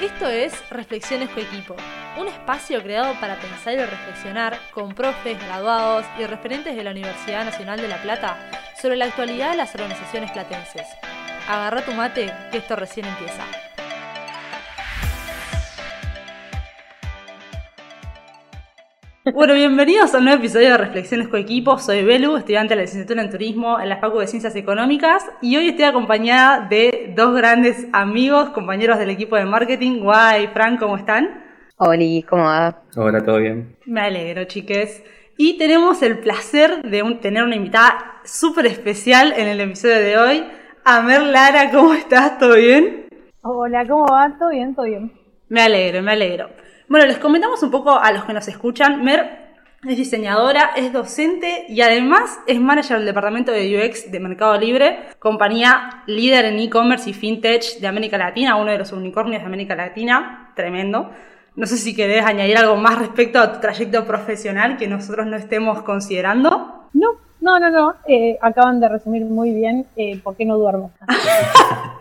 Esto es Reflexiones Coequipo, un espacio creado para pensar y reflexionar con profes, graduados y referentes de la Universidad Nacional de La Plata sobre la actualidad de las organizaciones platenses. Agarra tu mate, que esto recién empieza. Bueno, bienvenidos a un nuevo episodio de Reflexiones Coequipo. Soy Belu, estudiante de la licenciatura en Turismo en la Facultad de Ciencias Económicas y hoy estoy acompañada de dos grandes amigos, compañeros del equipo de marketing. Guay, Frank, ¿cómo están? Hola, ¿cómo va? Hola, ¿todo bien? Me alegro, chiques. Y tenemos el placer de tener una invitada súper especial en el episodio de hoy. Amer Lara, ¿cómo estás? ¿Todo bien? Hola, ¿cómo va? ¿Todo bien? ¿Todo bien? Me alegro, me alegro. Bueno, les comentamos un poco a los que nos escuchan. Mer es diseñadora, es docente y además es manager del departamento de UX de Mercado Libre, compañía líder en e-commerce y fintech de América Latina, uno de los unicornios de América Latina, tremendo. No sé si querés añadir algo más respecto a tu trayecto profesional que nosotros no estemos considerando. No, no, no, no. Eh, acaban de resumir muy bien eh, por qué no duermo.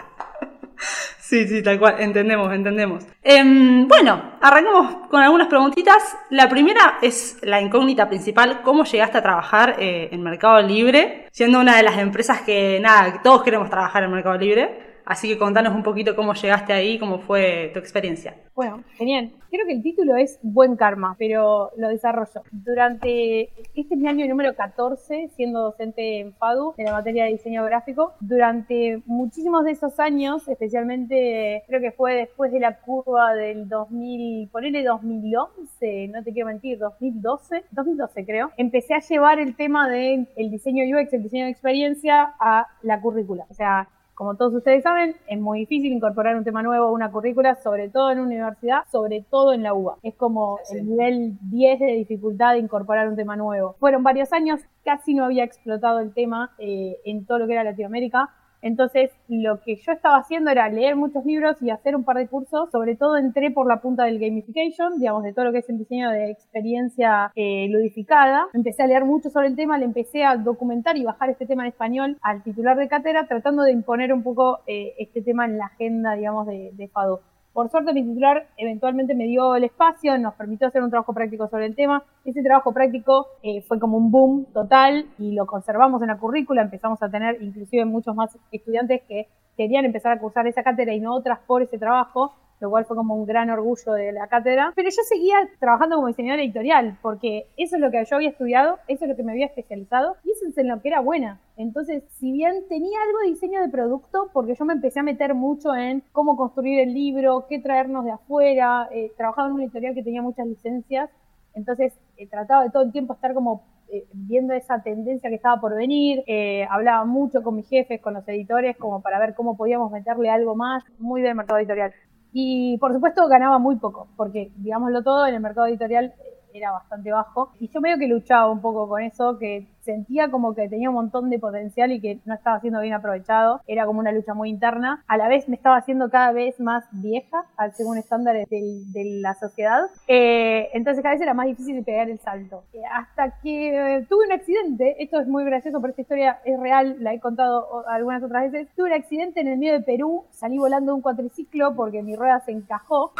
Sí, sí, tal cual, entendemos, entendemos. Em, bueno, arrancamos con algunas preguntitas. La primera es la incógnita principal, ¿cómo llegaste a trabajar eh, en Mercado Libre? Siendo una de las empresas que, nada, todos queremos trabajar en Mercado Libre. Así que contanos un poquito cómo llegaste ahí, cómo fue tu experiencia. Bueno, genial. Creo que el título es Buen Karma, pero lo desarrollo. Durante, este es mi año número 14, siendo docente en FADU, en la materia de diseño gráfico. Durante muchísimos de esos años, especialmente creo que fue después de la curva del 2000, ponele 2011, no te quiero mentir, 2012, 2012 creo, empecé a llevar el tema del el diseño UX, el diseño de experiencia a la currícula. O sea, como todos ustedes saben, es muy difícil incorporar un tema nuevo a una currícula, sobre todo en una universidad, sobre todo en la UBA. Es como el nivel 10 de dificultad de incorporar un tema nuevo. Fueron varios años, casi no había explotado el tema eh, en todo lo que era Latinoamérica. Entonces, lo que yo estaba haciendo era leer muchos libros y hacer un par de cursos. Sobre todo entré por la punta del gamification, digamos, de todo lo que es el diseño de experiencia eh, ludificada. Empecé a leer mucho sobre el tema, le empecé a documentar y bajar este tema en español al titular de cátedra, tratando de imponer un poco eh, este tema en la agenda, digamos, de, de FADO. Por suerte mi titular eventualmente me dio el espacio, nos permitió hacer un trabajo práctico sobre el tema. Ese trabajo práctico eh, fue como un boom total y lo conservamos en la currícula. Empezamos a tener inclusive muchos más estudiantes que querían empezar a cursar esa cátedra y no otras por ese trabajo lo cual fue como un gran orgullo de la cátedra. Pero yo seguía trabajando como diseñadora editorial, porque eso es lo que yo había estudiado, eso es lo que me había especializado, y eso es en lo que era buena. Entonces, si bien tenía algo de diseño de producto, porque yo me empecé a meter mucho en cómo construir el libro, qué traernos de afuera, eh, trabajaba en una editorial que tenía muchas licencias, entonces eh, trataba de todo el tiempo estar como eh, viendo esa tendencia que estaba por venir, eh, hablaba mucho con mis jefes, con los editores, como para ver cómo podíamos meterle algo más, muy del mercado editorial. Y por supuesto ganaba muy poco, porque digámoslo todo, en el mercado editorial era bastante bajo. Y yo medio que luchaba un poco con eso, que sentía como que tenía un montón de potencial y que no estaba siendo bien aprovechado. Era como una lucha muy interna. A la vez me estaba haciendo cada vez más vieja, según estándares de la sociedad. Eh, entonces cada vez era más difícil de pegar el salto. Eh, hasta que eh, tuve un accidente, esto es muy gracioso, pero esta historia es real, la he contado algunas otras veces. Tuve un accidente en el medio de Perú, salí volando un cuatriciclo porque mi rueda se encajó.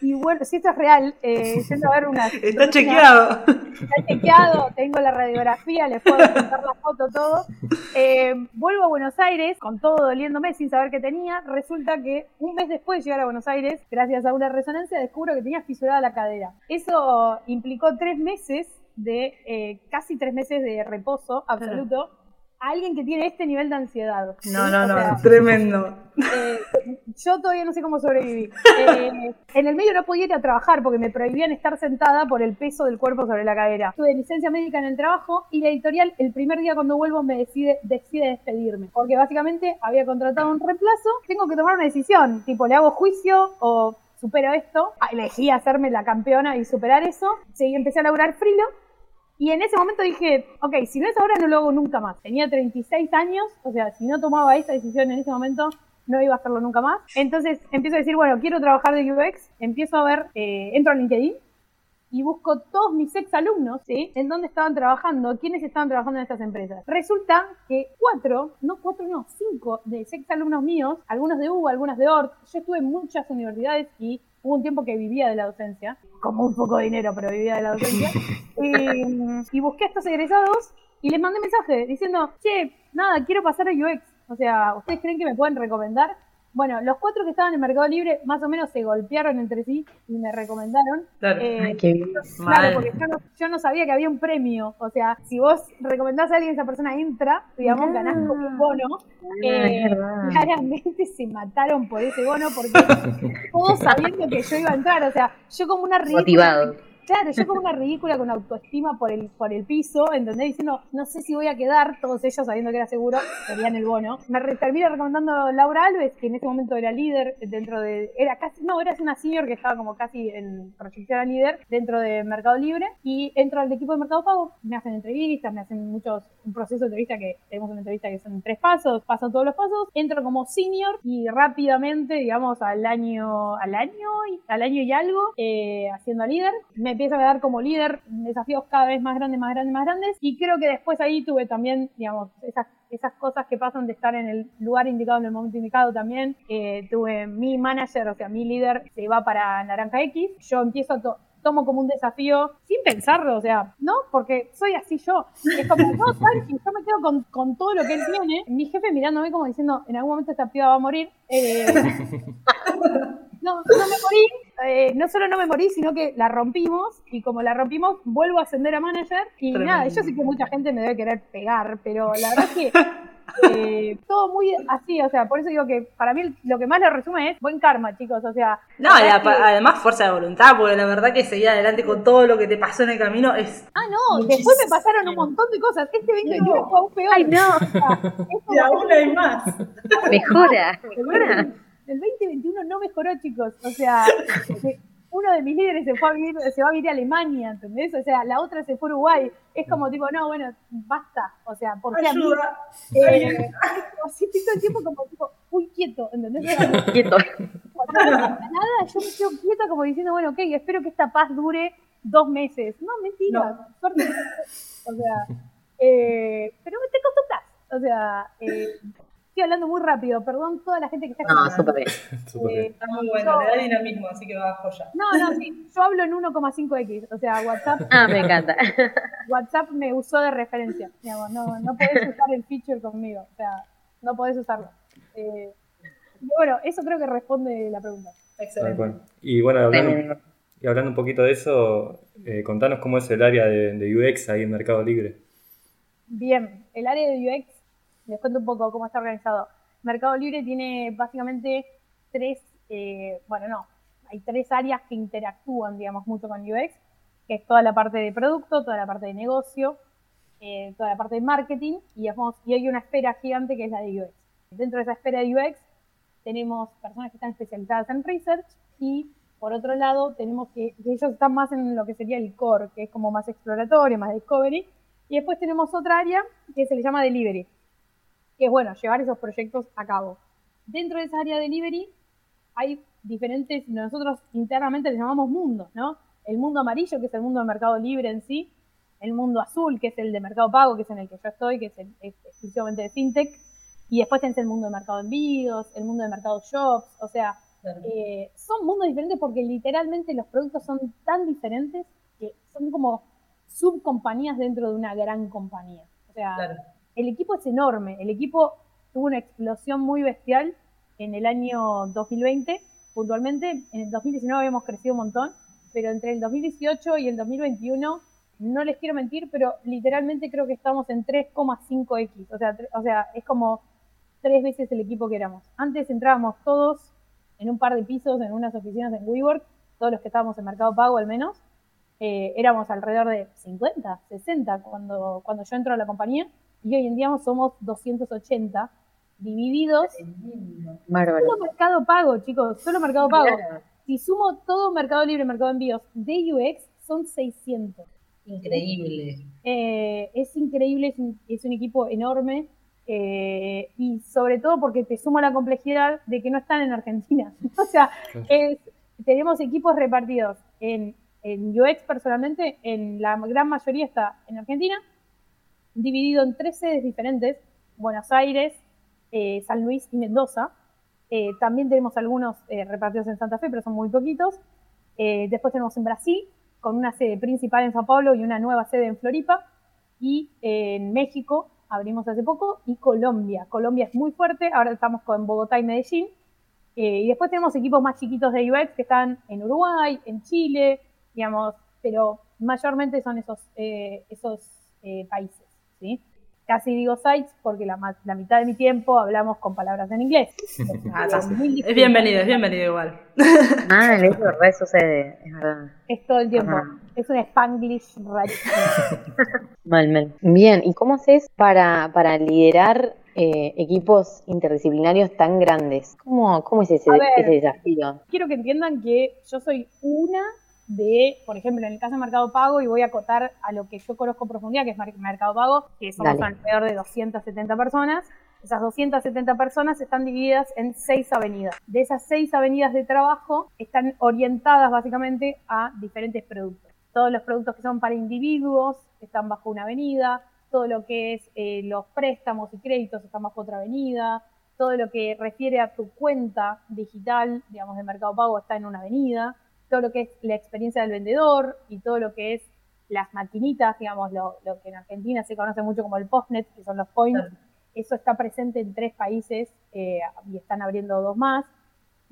y bueno, si esto es real, yendo a ver una... Está chequeado. Está chequeado, tengo la radiografía les puedo contar la foto, todo. Eh, vuelvo a Buenos Aires con todo doliéndome sin saber qué tenía. Resulta que un mes después de llegar a Buenos Aires, gracias a una resonancia, descubro que tenía fisurada la cadera. Eso implicó tres meses de, eh, casi tres meses de reposo absoluto alguien que tiene este nivel de ansiedad. No, no, no, tremendo. Eh, yo todavía no sé cómo sobrevivir. Eh, en el medio no podía ir a trabajar porque me prohibían estar sentada por el peso del cuerpo sobre la cadera. Tuve licencia médica en el trabajo y la editorial el primer día cuando vuelvo me decide, decide despedirme. Porque básicamente había contratado un reemplazo. Tengo que tomar una decisión, tipo, ¿le hago juicio o supero esto? Elegí hacerme la campeona y superar eso. Seguí, empecé a laburar frilo y en ese momento dije, ok, si no es ahora, no lo hago nunca más. Tenía 36 años, o sea, si no tomaba esa decisión en ese momento, no iba a hacerlo nunca más. Entonces empiezo a decir, bueno, quiero trabajar de UX, empiezo a ver, eh, entro a LinkedIn y busco todos mis ex alumnos, ¿sí? En dónde estaban trabajando, quiénes estaban trabajando en estas empresas. Resulta que cuatro, no cuatro, no, cinco de ex alumnos míos, algunos de U, algunos de ORT, yo estuve en muchas universidades y hubo un tiempo que vivía de la docencia, como un poco de dinero, pero vivía de la docencia, y, y busqué a estos egresados y les mandé mensaje diciendo, che, nada, quiero pasar a UX. O sea, ¿ustedes creen que me pueden recomendar? Bueno, los cuatro que estaban en Mercado Libre más o menos se golpearon entre sí y me recomendaron. Claro. Eh, qué bien. Claro, porque yo no, yo no sabía que había un premio. O sea, si vos recomendás a alguien, esa persona entra, digamos, Ah. ganás como un bono. Ah, Eh, claramente se mataron por ese bono porque todos sabiendo que yo iba a entrar. O sea, yo como una ridícula. Motivado. Claro, yo como una ridícula con autoestima por el, por el piso, ¿entendés? Diciendo, no sé si voy a quedar, todos ellos sabiendo que era seguro, querían el bono. Me re- termina recomendando Laura Alves, que en ese momento era líder dentro de, era casi, no, era una senior que estaba como casi en proyección a líder dentro de Mercado Libre, y entro al equipo de Mercado Pago, me hacen entrevistas, me hacen muchos, un proceso de entrevista que, tenemos una entrevista que son tres pasos, pasan todos los pasos, entro como senior y rápidamente, digamos, al año, al año, al año y algo, eh, haciendo líder, me empiezan a dar como líder desafíos cada vez más grandes, más grandes, más grandes, y creo que después ahí tuve también, digamos, esas esas cosas que pasan de estar en el lugar indicado en el momento indicado también. Eh, tuve mi manager, o sea, mi líder se va para Naranja X. Yo empiezo a to- tomo como un desafío sin pensarlo, o sea, ¿no? Porque soy así yo. Es como, no, tranqui, yo me quedo con, con todo lo que él tiene. Mi jefe mirándome como diciendo, en algún momento esta piba va a morir. Eh, no, no me morí, eh, no solo no me morí, sino que la rompimos y como la rompimos, vuelvo a ascender a manager y Tremendo. nada, yo sé que mucha gente me debe querer pegar, pero la verdad es que eh, todo muy así, o sea, por eso digo que para mí lo que más lo resume es buen karma, chicos, o sea... No, la y que- además fuerza de voluntad, porque la verdad que seguir adelante con todo lo que te pasó en el camino es... Ah, no, después me pasaron un montón de cosas. Este 2021 fue aún peor. Ay, no. Es como- aún hay más. Mejora, mejora. El 2021 no mejoró, chicos. O sea, uno de mis líderes se fue a vivir, se va a vivir a Alemania, ¿entendés? O sea, la otra se fue a Uruguay. Es como tipo, no, bueno, basta. O sea, ¿por qué a mí? Ayuda. Eh, así, estoy todo el tiempo como tipo, muy quieto, ¿entendés? Quieto. No nada, yo me quedo quieta como diciendo, bueno, ok, espero que esta paz dure dos meses. No, mentira, suerte. O sea, eh, pero te acostumbras. O sea, eh, estoy hablando muy rápido, perdón toda la gente que está No, escuchando. súper bien. Súper Eh, bien. Está muy bueno, le da dinamismo, así que va joya. No, no, sí, yo hablo en 1,5x, o sea, WhatsApp, Ah, me encanta. WhatsApp me usó de referencia, digamos, no, no podés usar el feature conmigo, o sea, no podés usarlo. Eh, y bueno, eso creo que responde la pregunta. Excelente. Y bueno, hablando, y hablando un poquito de eso, eh, contanos cómo es el área de, de UX ahí en Mercado Libre. Bien, el área de UX, les cuento un poco cómo está organizado. Mercado Libre tiene básicamente tres, eh, bueno, no, hay tres áreas que interactúan, digamos, mucho con UX, que es toda la parte de producto, toda la parte de negocio, eh, toda la parte de marketing, y, hacemos- y hay una esfera gigante que es la de UX. Dentro de esa esfera de UX tenemos personas que están especializadas en research y por otro lado tenemos que, que ellos están más en lo que sería el core, que es como más exploratorio, más discovery, y después tenemos otra área que se le llama delivery, que es bueno, llevar esos proyectos a cabo. Dentro de esa área de delivery hay diferentes, nosotros internamente les llamamos mundos, ¿no? El mundo amarillo, que es el mundo del mercado libre en sí, el mundo azul, que es el de mercado pago, que es en el que yo estoy, que es, el- es exclusivamente de fintech, y después tenés el mundo de mercado envíos, el mundo de mercado shops, o sea, eh, son mundos diferentes porque literalmente los productos son tan diferentes que son como subcompañías dentro de una gran compañía. O sea, Claro. El equipo es enorme. El equipo tuvo una explosión muy bestial en el año 2020, puntualmente. En el 2019 habíamos crecido un montón, pero entre el 2018 y el 2021, no les quiero mentir, pero literalmente creo que estamos en 3,5x. O sea, o sea, es como tres veces el equipo que éramos. Antes entrábamos todos en un par de pisos, en unas oficinas en WeWork, todos los que estábamos en Mercado Pago al menos. Eh, éramos alrededor de 50, 60 cuando, cuando yo entro a la compañía y hoy en día somos 280 divididos Bárbaro. solo mercado pago, chicos, solo mercado pago. Claro. Si sumo todo Mercado Libre, Mercado Envíos de UX, son 600. Increíble. Eh, es increíble, es un, es un equipo enorme eh, y sobre todo porque te suma la complejidad de que no están en Argentina. o sea, es- tenemos equipos repartidos en en UX personalmente, en la gran mayoría está en Argentina, dividido en tres sedes diferentes, Buenos Aires, eh, San Luis y Mendoza. Eh, también tenemos algunos eh, repartidos en Santa Fe, pero son muy poquitos. Eh, después tenemos en Brasil, con una sede principal en Sao Paulo y una nueva sede en Floripa. Y en México abrimos hace poco y Colombia. Colombia es muy fuerte, ahora estamos con Bogotá y Medellín. Y después tenemos equipos más chiquitos de UX que están en Uruguay, en Chile, digamos, pero mayormente son esos, países, ¿sí? Casi digo sites porque la, ma- la mitad de mi tiempo hablamos con palabras en inglés. Ah, Es bienvenido, es bienvenido igual. Ah, eso re sucede, es verdad. Es todo el tiempo. Ajá. Es un spanglish rarísimo. Mal, mal. Bien, ¿y cómo haces para, para liderar eh, equipos interdisciplinarios tan grandes? ¿Cómo, cómo es ese, ver. ese desafío? quiero que entiendan que yo soy una de, por ejemplo, en el caso de Mercado Pago, y voy a acotar a lo que yo conozco en profundidad, que es Mercado Pago, que somos Dale. alrededor de 270 personas. Esas 270 personas están divididas en seis avenidas. De esas seis avenidas de trabajo están orientadas básicamente a diferentes productos. Todos los productos que son para individuos están bajo una avenida, todo lo que es eh, los préstamos y créditos están bajo otra avenida, todo lo que refiere a tu cuenta digital, digamos, de Mercado Pago está en una avenida, todo lo que es la experiencia del vendedor y todo lo que es las maquinitas, digamos, lo, lo que en Argentina se conoce mucho como el postnet, que son los points, eso está presente en tres países eh, y están abriendo dos más.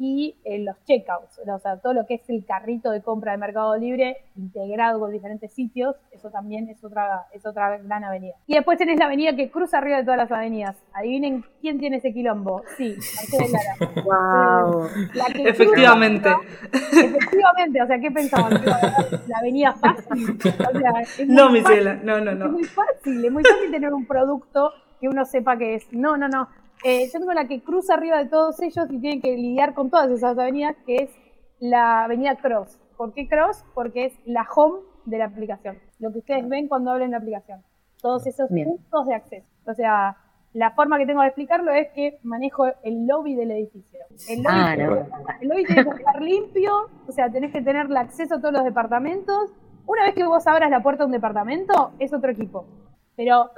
Y eh, los checkouts, o sea, todo lo que es el carrito de compra de Mercado Libre integrado con diferentes sitios, eso también es otra, es otra gran avenida. Y después tenés la avenida que cruza arriba de todas las avenidas. Adivinen quién tiene ese quilombo. Sí, Mercedes Lara. Wow. La que cruza- Efectivamente. Efectivamente, o sea, ¿qué pensaban? ¿Que iba a ganar la avenida fácil? O sea, No, mi fácil. ciela, no, no, Es no. muy fácil, es muy fácil tener un producto que uno sepa que es. No, no, no. Eh, yo tengo la que cruza arriba de todos ellos y tiene que lidiar con todas esas avenidas, que es la avenida Cross. ¿Por qué Cross? Porque es la home de la aplicación. Lo que ustedes ven cuando abren la aplicación. Todos esos Bien. puntos de acceso. O sea, la forma que tengo de explicarlo es que manejo el lobby del edificio. El lobby Ah, no. el lobby tiene que estar limpio, o sea, tenés que tener el acceso a todos los departamentos. Una vez que vos abras la puerta de un departamento, es otro equipo. Pero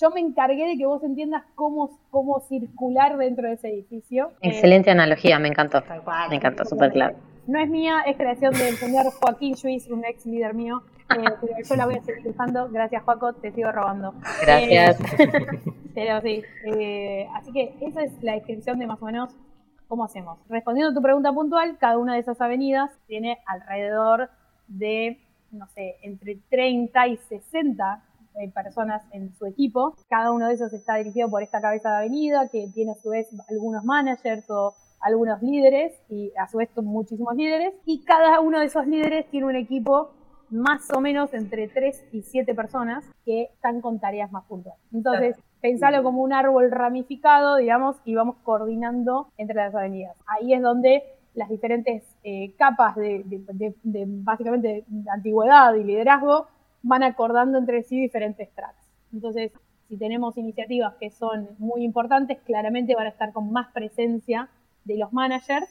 yo me encargué de que vos entiendas cómo, cómo circular dentro de ese edificio. Eh, Excelente analogía, me encantó. Tal cual. Me encantó, súper claro. no es mía, es creación del señor Joaquín Lluís, un ex líder mío. eh, pero yo la voy a seguir usando. Gracias, Joaco, te sigo robando. Gracias. Eh, pero sí, eh, así que esa es la descripción de más o menos cómo hacemos. Respondiendo a tu pregunta puntual, cada una de esas avenidas tiene alrededor de, no sé, entre 30 y 60 eh, personas en su equipo. Cada uno de esos está dirigido por esta cabeza de avenida que tiene a su vez algunos managers o algunos líderes y a su vez muchísimos líderes y cada uno de esos líderes tiene un equipo más o menos entre 3 y 7 personas que están con tareas más puntuales. Entonces, pensalo como un árbol ramificado, digamos, y vamos coordinando entre las avenidas. Ahí es donde las diferentes eh, capas de, de- de- de, básicamente de antigüedad y liderazgo van acordando entre sí diferentes tracks. Entonces, si tenemos iniciativas que son muy importantes, claramente van a estar con más presencia de los managers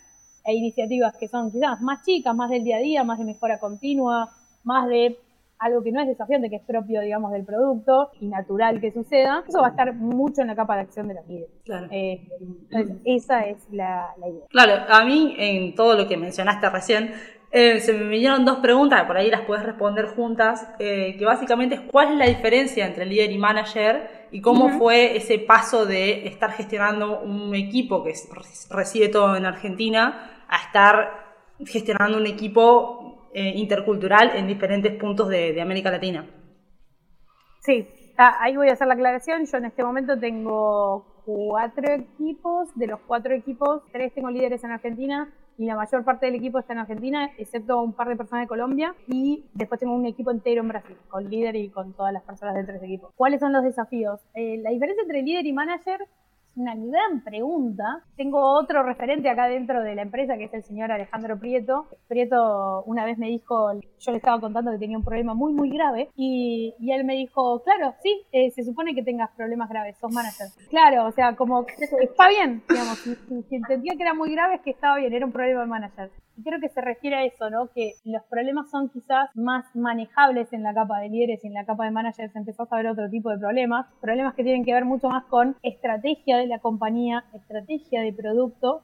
e iniciativas que son quizás más chicas, más del día a día, más de mejora continua, más de algo que no es desafiante, que es propio, digamos, del producto y natural que suceda, eso va a estar mucho en la capa de acción de los líderes. Claro. Eh, entonces, esa es la, la idea. Claro, a mí en todo lo que mencionaste recién, eh, se me vinieron dos preguntas, por ahí las puedes responder juntas, eh, que básicamente es cuál es la diferencia entre líder y manager y cómo fue ese paso de estar gestionando un equipo que es- reside todo en Argentina a estar gestionando un equipo eh, intercultural en diferentes puntos de, de América Latina. Sí, ah, ahí voy a hacer la aclaración. Yo en este momento tengo cuatro equipos. De los cuatro equipos, tres tengo líderes en Argentina y la mayor parte del equipo está en Argentina, excepto un par de personas de Colombia. Y después tengo un equipo entero en Brasil, con líder y con todas las personas dentro de ese equipo. ¿Cuáles son los desafíos? Eh, la diferencia entre líder y manager una gran pregunta. Tengo otro referente acá dentro de la empresa que es el señor Alejandro Prieto. Prieto una vez me dijo, yo le estaba contando que tenía un problema muy, muy grave y, y él me dijo, claro, sí, eh, se supone que tengas problemas graves, sos manager. Claro, o sea, como está bien, digamos, si, si- si entendía que era muy grave es que estaba bien, era un problema de manager. Y creo que se refiere a eso, ¿no? Que los problemas son quizás más manejables en la capa de líderes y en la capa de managers empezás a ver otro tipo de problemas. Problemas que tienen que ver mucho más con estrategia de la compañía, estrategia de producto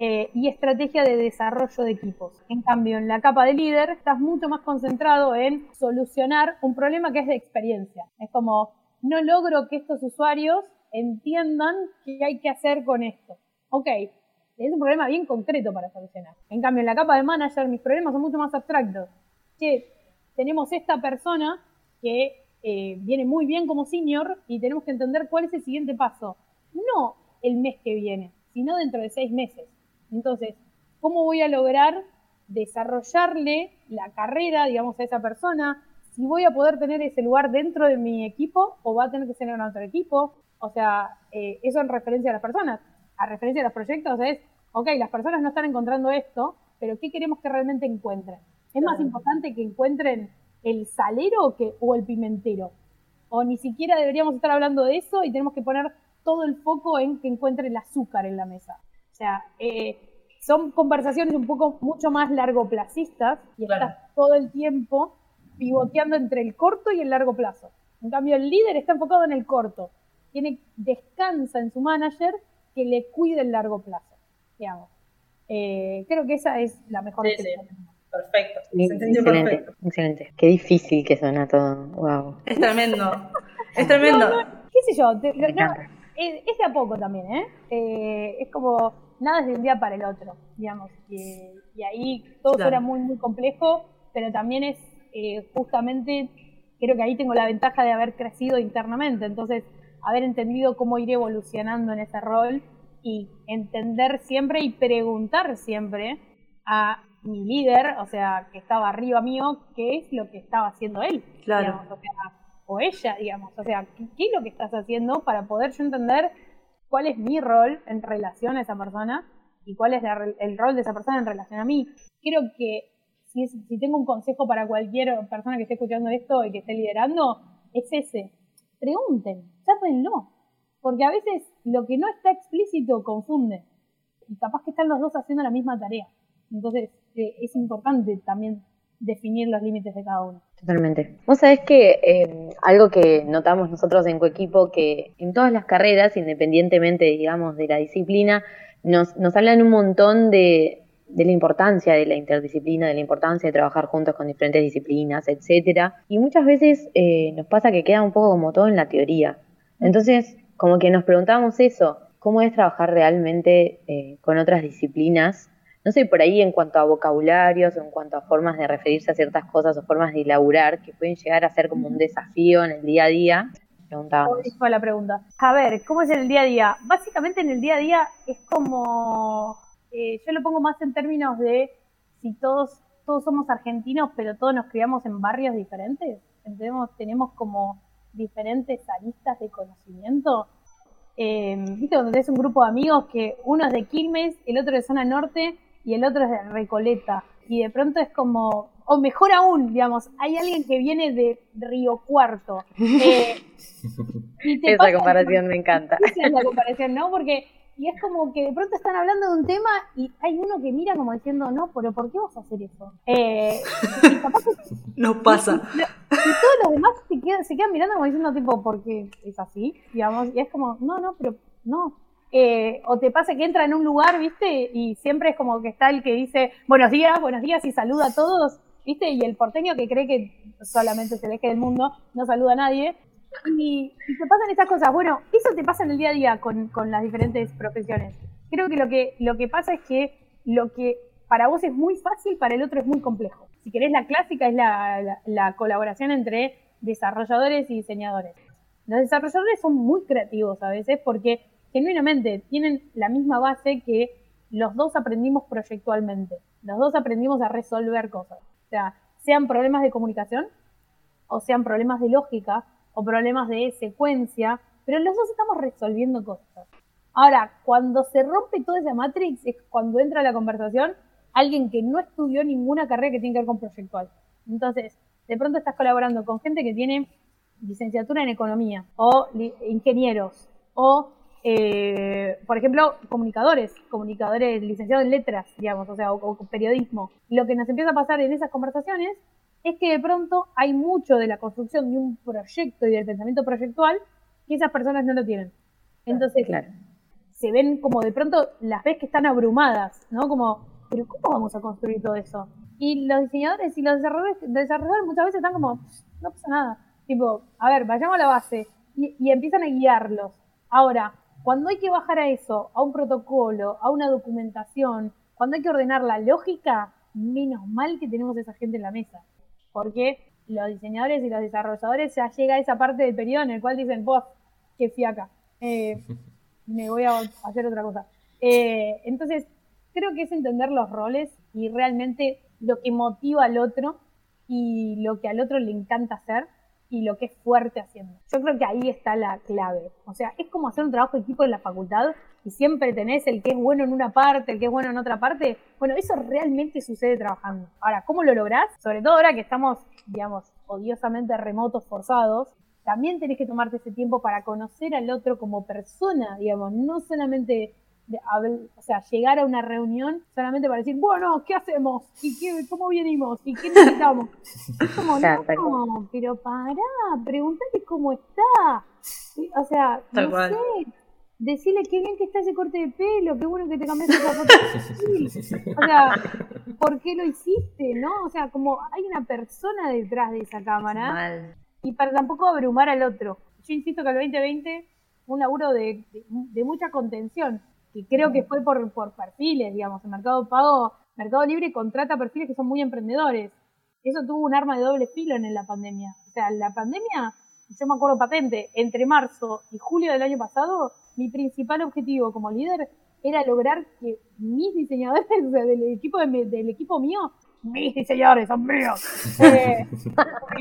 eh, y estrategia de desarrollo de equipos. En cambio, en la capa de líder estás mucho más concentrado en solucionar un problema que es de experiencia. Es como, no logro que estos usuarios entiendan qué hay que hacer con esto. Ok, es un problema bien concreto para solucionar. En cambio, en la capa de manager mis problemas son mucho más abstractos. Che, tenemos esta persona que eh, viene muy bien como senior y tenemos que entender cuál es el siguiente paso. No el mes que viene, sino dentro de seis meses. Entonces, ¿cómo voy a lograr desarrollarle la carrera, digamos, a esa persona? Si voy a poder tener ese lugar dentro de mi equipo o va a tener que ser en otro equipo. O sea, eh, eso en referencia a las personas. A referencia a los proyectos es, ok, las personas no están encontrando esto, pero ¿qué queremos que realmente encuentren? Es más importante que encuentren el salero que, o el pimentero. O ni siquiera deberíamos estar hablando de eso y tenemos que poner todo el foco en que encuentre el azúcar en la mesa. O sea, eh, son conversaciones un poco mucho más largoplacistas y estás todo el tiempo pivoteando entre el corto y el largo plazo. En cambio, el líder está enfocado en el corto. Tiene, descansa en su manager que le cuide el largo plazo, digamos. Eh, creo que esa es la mejor sí, sí. Perfecto. excelente, perfecto. excelente. Qué difícil que suena todo. Wow. Es tremendo. Es tremendo. ¿Qué sé yo? Te, no, es, es, de a poco también, ¿eh? ¿eh? Es como nada es de un día para el otro, digamos. Y, y ahí todo claro. suena muy, muy complejo, pero también es eh, justamente, creo que ahí tengo la ventaja de haber crecido internamente, entonces haber entendido cómo ir evolucionando en ese rol y entender siempre y preguntar siempre a mi líder, o sea, que estaba arriba mío, qué es lo que estaba haciendo él, claro. digamos, o, sea, o ella, digamos, o sea, ¿qué, qué es lo que estás haciendo para poder yo entender cuál es mi rol en relación a esa persona y cuál es la, el rol de esa persona en relación a mí. Creo que si, es, si tengo un consejo para cualquier persona que esté escuchando esto y que esté liderando, es ese. Pregunten, chápenlo. Porque a veces lo que no está explícito confunde. Y capaz que están los dos haciendo la misma tarea. Entonces eh, es importante también definir los límites de cada uno. Totalmente. Vos sabés que eh, algo que notamos nosotros en Coequipo, que en todas las carreras, independientemente, digamos, de la disciplina, nos, nos hablan un montón de, de la importancia de la interdisciplina, de la importancia de trabajar juntos con diferentes disciplinas, etcétera. Y muchas veces eh, nos pasa que queda un poco como todo en la teoría. Entonces, como que nos preguntamos eso, ¿cómo es trabajar realmente eh, con otras disciplinas no sé, por ahí en cuanto a vocabularios o en cuanto a formas de referirse a ciertas cosas o formas de elaborar que pueden llegar a ser como un desafío en el día a día. Preguntábamos. fue la pregunta. A ver, ¿cómo es en el día a día? Básicamente en el día a día es como, eh, yo lo pongo más en términos de si todos, todos somos argentinos, pero todos nos criamos en barrios diferentes. Tenemos, tenemos como diferentes aristas de conocimiento. Eh, ¿Viste cuando tenés un grupo de amigos que uno es de Quilmes, el otro de zona norte y el otro es de Recoleta. Y de pronto es como, o mejor aún, digamos, hay alguien que viene de Río Cuarto. Eh, y te esa comparación me encanta. Esa es la comparación, ¿no? Porque, y es como que de pronto están hablando de un tema y hay uno que mira como diciendo, no, pero ¿por qué vas a hacer eso? Eh, y capaz que, no pasa. Y, y, todos los demás se quedan, se quedan mirando como diciendo, tipo, ¿por qué es así? Digamos, y es como, no, no, pero no, eh, o te pasa que entra en un lugar, ¿viste? Y siempre es como que está el que dice buenos días, buenos días y saluda a todos, ¿viste? Y el porteño que cree que solamente se deje del mundo, no saluda a nadie. Y, y, te pasan estas cosas. Bueno, eso te pasa en el día a día con, con las diferentes profesiones. Creo que lo, que lo que pasa es que lo que para vos es muy fácil, para el otro es muy complejo. Si querés, la clásica es la, la, la colaboración entre desarrolladores y diseñadores. Los desarrolladores son muy creativos a veces porque genuinamente tienen la misma base que los dos aprendimos proyectualmente. Los dos aprendimos a resolver cosas. O sea, sean problemas de comunicación, o sean problemas de lógica, o problemas de secuencia, pero los dos estamos resolviendo cosas. Ahora, cuando se rompe toda esa matrix, es cuando entra la conversación alguien que no estudió ninguna carrera que tiene que ver con proyectual. Entonces, de pronto estás colaborando con gente que tiene licenciatura en economía, o ingenieros, o eh, por ejemplo, comunicadores, comunicadores licenciados en letras, digamos, o sea, o, periodismo. Lo que nos empieza a pasar en esas conversaciones es que de pronto hay mucho de la construcción de un proyecto y del pensamiento proyectual que esas personas no lo tienen. Entonces, se ven como de pronto las ves que están abrumadas, ¿no? Como, pero ¿cómo vamos a construir todo eso? Y los diseñadores y los desarrolladores, desarrolladores muchas veces están como, no pasa nada. Tipo, a ver, vayamos a la base y, y empiezan a guiarlos. Ahora, cuando hay que bajar a eso, a un protocolo, a una documentación, cuando hay que ordenar la lógica, menos mal que tenemos a esa gente en la mesa. Porque los diseñadores y los desarrolladores ya llega a esa parte del periodo en el cual dicen, vos, qué fiaca, eh, me voy a hacer otra cosa. Eh, entonces, creo que es entender los roles y realmente lo que motiva al otro y lo que al otro le encanta hacer y lo que es fuerte haciendo. Yo creo que ahí está la clave. O sea, es como hacer un trabajo de equipo en la facultad y siempre tenés el que es bueno en una parte, el que es bueno en otra parte. Bueno, eso realmente sucede trabajando. Ahora, ¿cómo lo lográs? Sobre todo ahora que estamos, digamos, odiosamente remotos, forzados, también tenés que tomarte ese tiempo para conocer al otro como persona, digamos, no solamente o sea, llegar a una reunión solamente para decir, bueno, ¿qué hacemos? ¿Y qué, cómo venimos? ¿Y qué necesitamos? Es como, no, pero pará, pregúntate cómo está. O sea, no sé, decirle qué bien que está ese corte de pelo, qué bueno que te cambiaste esa foto. o sea, ¿por qué lo hiciste? ¿No? O sea, como hay una persona detrás de esa cámara. Y para tampoco abrumar al otro. Yo insisto que el 2020 un laburo de, de mucha contención y creo que fue por, por perfiles, digamos, el Mercado Pago, Mercado Libre contrata perfiles que son muy emprendedores. Eso tuvo un arma de doble filo en la pandemia. O sea, la pandemia, yo me acuerdo patente, entre marzo y julio del año pasado, mi principal objetivo como líder era lograr que mis diseñadores, o sea, del equipo, del equipo mío, mis diseñadores son míos, eh,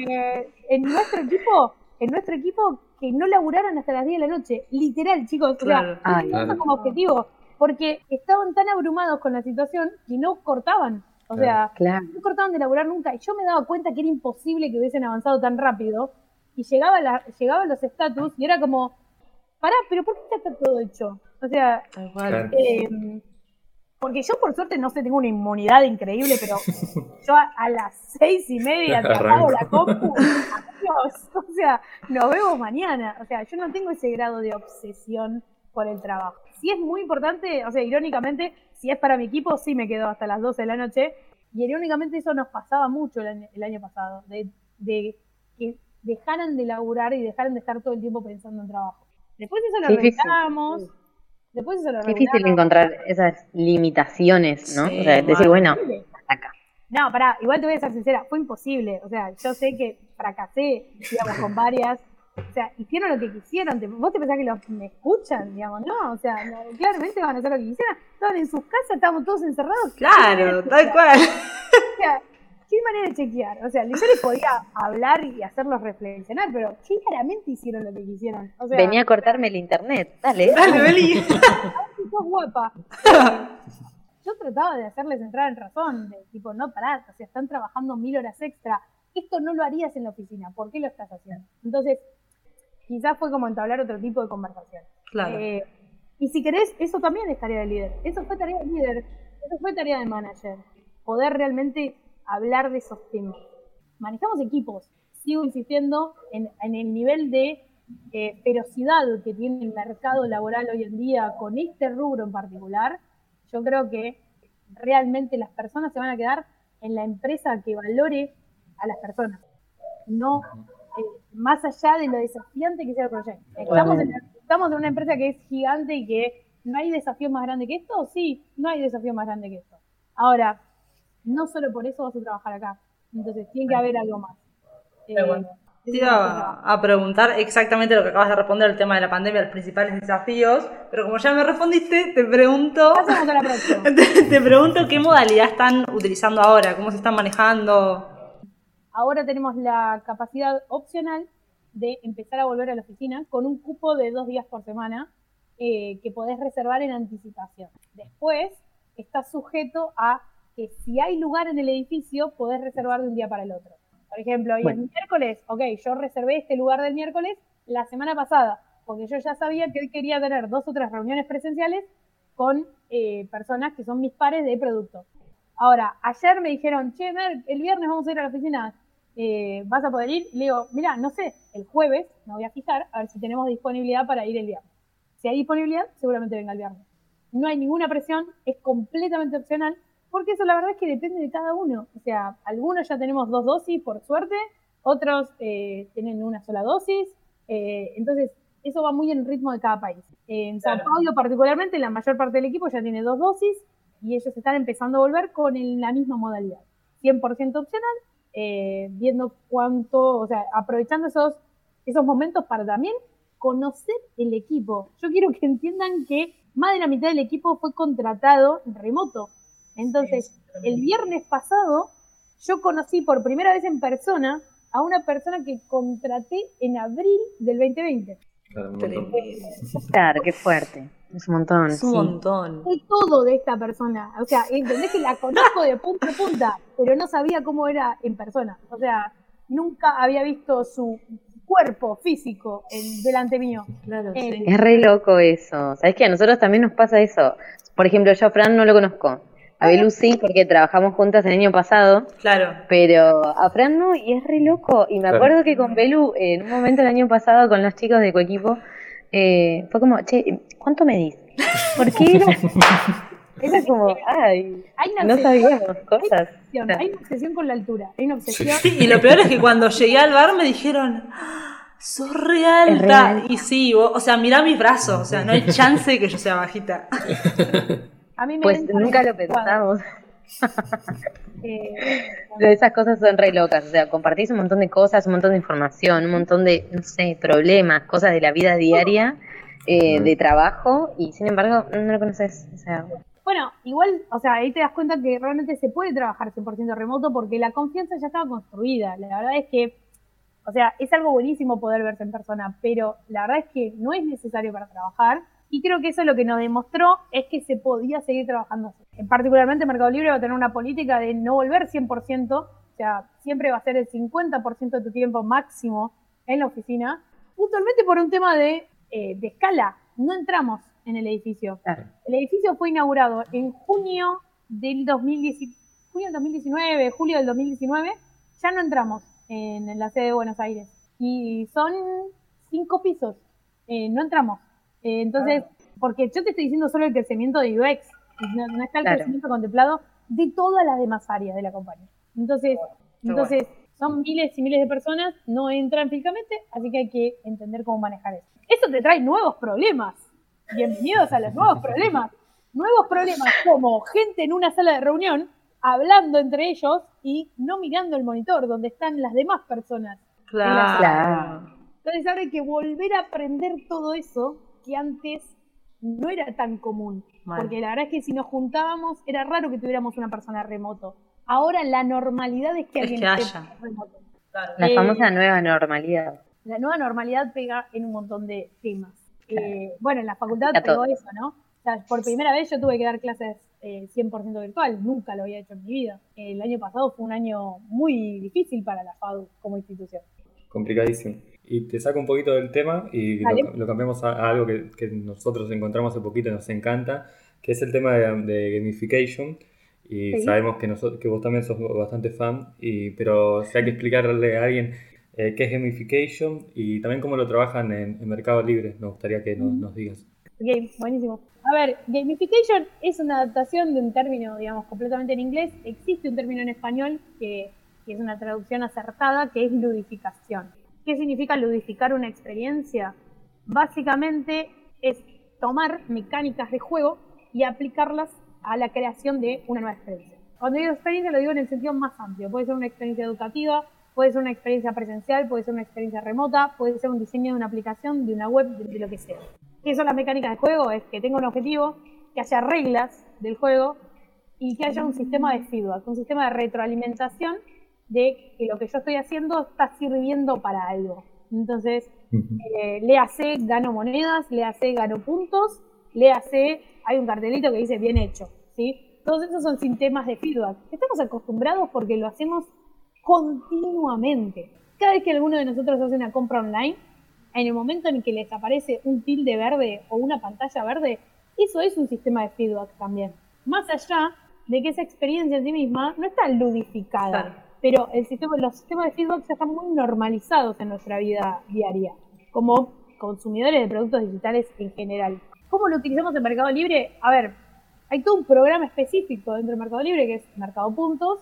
eh, en nuestro equipo, en nuestro equipo que no laburaran hasta las 10 de la noche. Literal, chicos. Claro. O como objetivo. Porque estaban tan abrumados con la situación que no cortaban. O sea, no cortaban de laburar nunca. Y yo me daba cuenta que era imposible que hubiesen avanzado tan rápido. Y llegaba la, llegaban los estatus y era como, pará, pero ¿por qué está todo hecho? O sea, eh, porque yo por suerte no sé, tengo una inmunidad increíble, pero yo a, las seis y media te apago la compu. Adiós. O sea, nos vemos mañana. O sea, yo no tengo ese grado de obsesión por el trabajo. Si es muy importante, o sea, irónicamente, si es para mi equipo, sí me quedo hasta las 12 de la noche. Y irónicamente eso nos pasaba mucho el año, pasado, de, que dejaran de laburar y dejaran de estar todo el tiempo pensando en trabajo. Después eso lo arreglamos. Después se lo Difícil encontrar esas limitaciones, ¿no? o sea, decir, bueno, hasta acá. No, pará, igual te voy a ser sincera, fue imposible. O sea, yo sé que fracasé, digamos, con varias. O sea, hicieron lo que quisieron. ¿Vos te pensás que los, me escuchan? Digamos, no, o sea, claramente van a hacer lo que quisieran. Estaban en sus casas, estábamos todos encerrados. Claro, tal cual. O sea, qué manera de chequear. O sea, yo les podía hablar y hacerlos reflexionar, pero claramente hicieron lo que quisieron. Venía a cortarme el internet. Dale. Dale, Beli. sos guapa. Yo trataba de hacerles entrar en razón, de tipo, no pará, o sea, están trabajando mil horas extra. Esto no lo harías en la oficina, ¿por qué lo estás haciendo? Entonces, quizás fue como entablar otro tipo de conversación. Claro. Eh, y si querés, eso también es tarea de líder. Eso fue tarea de líder. Eso fue tarea de manager. Poder realmente hablar de esos temas. Manejamos equipos. Sigo insistiendo en, el nivel de eh, ferocidad que tiene el mercado laboral hoy en día con este rubro en particular. Yo creo que realmente las personas se van a quedar en la empresa que valore a las personas, no eh, más allá de lo desafiante que sea el proyecto. Estamos en, estamos en una empresa que es gigante y que no hay desafío más grande que esto, sí, no hay desafío más grande que esto. Ahora, no solo por eso vas a trabajar acá. Entonces, tiene que haber algo más. Eh, te iba a, preguntar exactamente lo que acabas de responder, el tema de la pandemia, los principales desafíos, pero como ya me respondiste, te pregunto, te, te pregunto qué modalidad están utilizando ahora, cómo se están manejando. Ahora tenemos la capacidad opcional de empezar a volver a la oficina con un cupo de dos días por semana eh, que podés reservar en anticipación. Después está sujeto a que si hay lugar en el edificio, podés reservar de un día para el otro. Por ejemplo, hoy es miércoles, ok, yo reservé este lugar del miércoles la semana pasada. porque yo ya sabía que quería tener dos o tres reuniones presenciales con eh, personas que son mis pares de producto. Ahora, ayer me dijeron, che, Mer, el viernes vamos a ir a la oficina, eh, ¿vas a poder ir? Y le digo, mira, no sé, el jueves me voy a fijar a ver si tenemos disponibilidad para ir el viernes. Si hay disponibilidad, seguramente venga el viernes. No hay ninguna presión, es completamente opcional, porque eso la verdad es que depende de cada uno. O sea, algunos ya tenemos dos dosis, por suerte, otros eh, tienen una sola dosis, eh, entonces eso va muy en ritmo de cada país. En Sao Paulo particularmente, la mayor parte del equipo ya tiene dos dosis y ellos están empezando a volver con la misma modalidad, 100% opcional, eh, viendo cuánto, o sea, aprovechando esos, esos momentos para también conocer el equipo. Yo quiero que entiendan que más de la mitad del equipo fue contratado remoto. Entonces, el viernes pasado yo conocí por primera vez en persona a una persona que contraté en abril del 2020. Claro, qué fuerte. Es un montón. Es un montón. Sé todo de esta persona. O sea, entendés que la conozco de punta a punta, pero no sabía cómo era en persona. O sea, nunca había visto su cuerpo físico en, delante mío. Claro, Eh, sí. Es re loco eso. ¿Sabes qué? A nosotros también nos pasa eso. Por ejemplo, yo a Fran no lo conozco. A Belu sí, porque trabajamos juntas el año pasado. Claro. Pero a Fran no, y es re loco. Y me Claro. acuerdo que con Belu, eh, en un momento el año pasado, con los chicos de Coequipo, eh, fue como, che, ¿cuánto medís? ¿Por qué era? Era como, ay, hay una no sabíamos cosas. obsesión, hay una obsesión con la altura. Hay una obsesión. Sí, y lo peor es que cuando llegué al bar me dijeron, "Ah, sos re alta. Y sí, vos- o sea, mirá mis brazos, o sea, no hay chance de que yo sea bajita. A mí me Pues nunca lo pensamos. Eh, esas cosas son re locas, o sea, compartís un montón de cosas, un montón de información, un montón de, no sé, problemas, cosas de la vida diaria, eh, de trabajo, y sin embargo no lo conoces. O sea, Bueno, igual, o sea, ahí te das cuenta que realmente se puede trabajar 100% remoto porque la confianza ya estaba construida. La verdad es que, o sea, es algo buenísimo poder verse en persona, pero la verdad es que no es necesario para trabajar. Y creo que eso lo que nos demostró es que se podía seguir trabajando así. En particularmente Mercado Libre va a tener una política de no volver 100%, o sea, siempre va a ser el 50% de tu tiempo máximo en la oficina, puntualmente por un tema de, eh, de escala. No entramos en el edificio. claro. El edificio fue inaugurado en junio del 2019, junio del 2019, julio del 2019. Ya no entramos en, en la sede de Buenos Aires. Y son cinco pisos. Eh, no entramos. Eh, entonces, porque yo te estoy diciendo solo el crecimiento de UX. No, no está el Claro. crecimiento contemplado de todas las demás áreas de la compañía. Entonces, entonces son miles y miles de personas, no entran físicamente, así que hay que entender cómo manejar eso. Eso te trae nuevos problemas. Bienvenidos a los nuevos problemas. Nuevos problemas como gente en una sala de reunión hablando entre ellos y no mirando el monitor donde están las demás personas. Claro. Claro. Entonces ahora hay que volver a aprender todo eso que antes no era tan común. Mal. Porque la verdad es que si nos juntábamos era raro que tuviéramos una persona remoto. Ahora la normalidad es que Es alguien que esté haya. remoto. La Eh, famosa nueva normalidad. La nueva normalidad pega en un montón de temas. Eh, bueno, en la facultad A pegó todo. eso, ¿no? O sea, por primera vez yo tuve que dar clases eh, 100% virtual, nunca lo había hecho en mi vida. El año pasado fue un año muy difícil para la FADU como institución. Complicadísimo. Y te saco un poquito del tema y lo, lo cambiamos a, a algo que, que nosotros encontramos hace poquito y nos encanta, que es el tema de, de gamification. Y Sí. sabemos que, nosotros, que vos también sos bastante fan, y, pero si hay que explicarle a alguien eh, qué es gamification y también cómo lo trabajan en, en Mercado Libre, me gustaría que nos, nos digas. Game, buenísimo. A ver, gamification es una adaptación de un término, digamos, completamente en inglés. Existe un término en español que, que es una traducción acertada, que es ludificación. ¿Qué significa ludificar una experiencia? Básicamente es tomar mecánicas de juego y aplicarlas a la creación de una nueva experiencia. Cuando digo experiencia lo digo en el sentido más amplio. Puede ser una experiencia educativa, puede ser una experiencia presencial, puede ser una experiencia remota, puede ser un diseño de una aplicación, de una web, de, lo que sea. ¿Qué son las mecánicas de juego? Es que tenga un objetivo, que haya reglas del juego y que haya un sistema de feedback, un sistema de retroalimentación de que lo que yo estoy haciendo está sirviendo para algo. Entonces, eh, le hace, gano monedas, le hace, gano puntos, le hace, hay un cartelito que dice bien hecho, ¿sí? Todos esos son sistemas de feedback. Estamos acostumbrados porque lo hacemos continuamente. Cada vez que alguno de nosotros hace una compra online, en el momento en que les aparece un tilde verde o una pantalla verde, eso es un sistema de feedback también. Más allá de que esa experiencia en sí misma no está ludificada, pero el sistema, los sistemas de feedback ya están muy normalizados en nuestra vida diaria, como consumidores de productos digitales en general. ¿Cómo lo utilizamos en Mercado Libre? A ver, hay todo un programa específico dentro de Mercado Libre que es Mercado Puntos,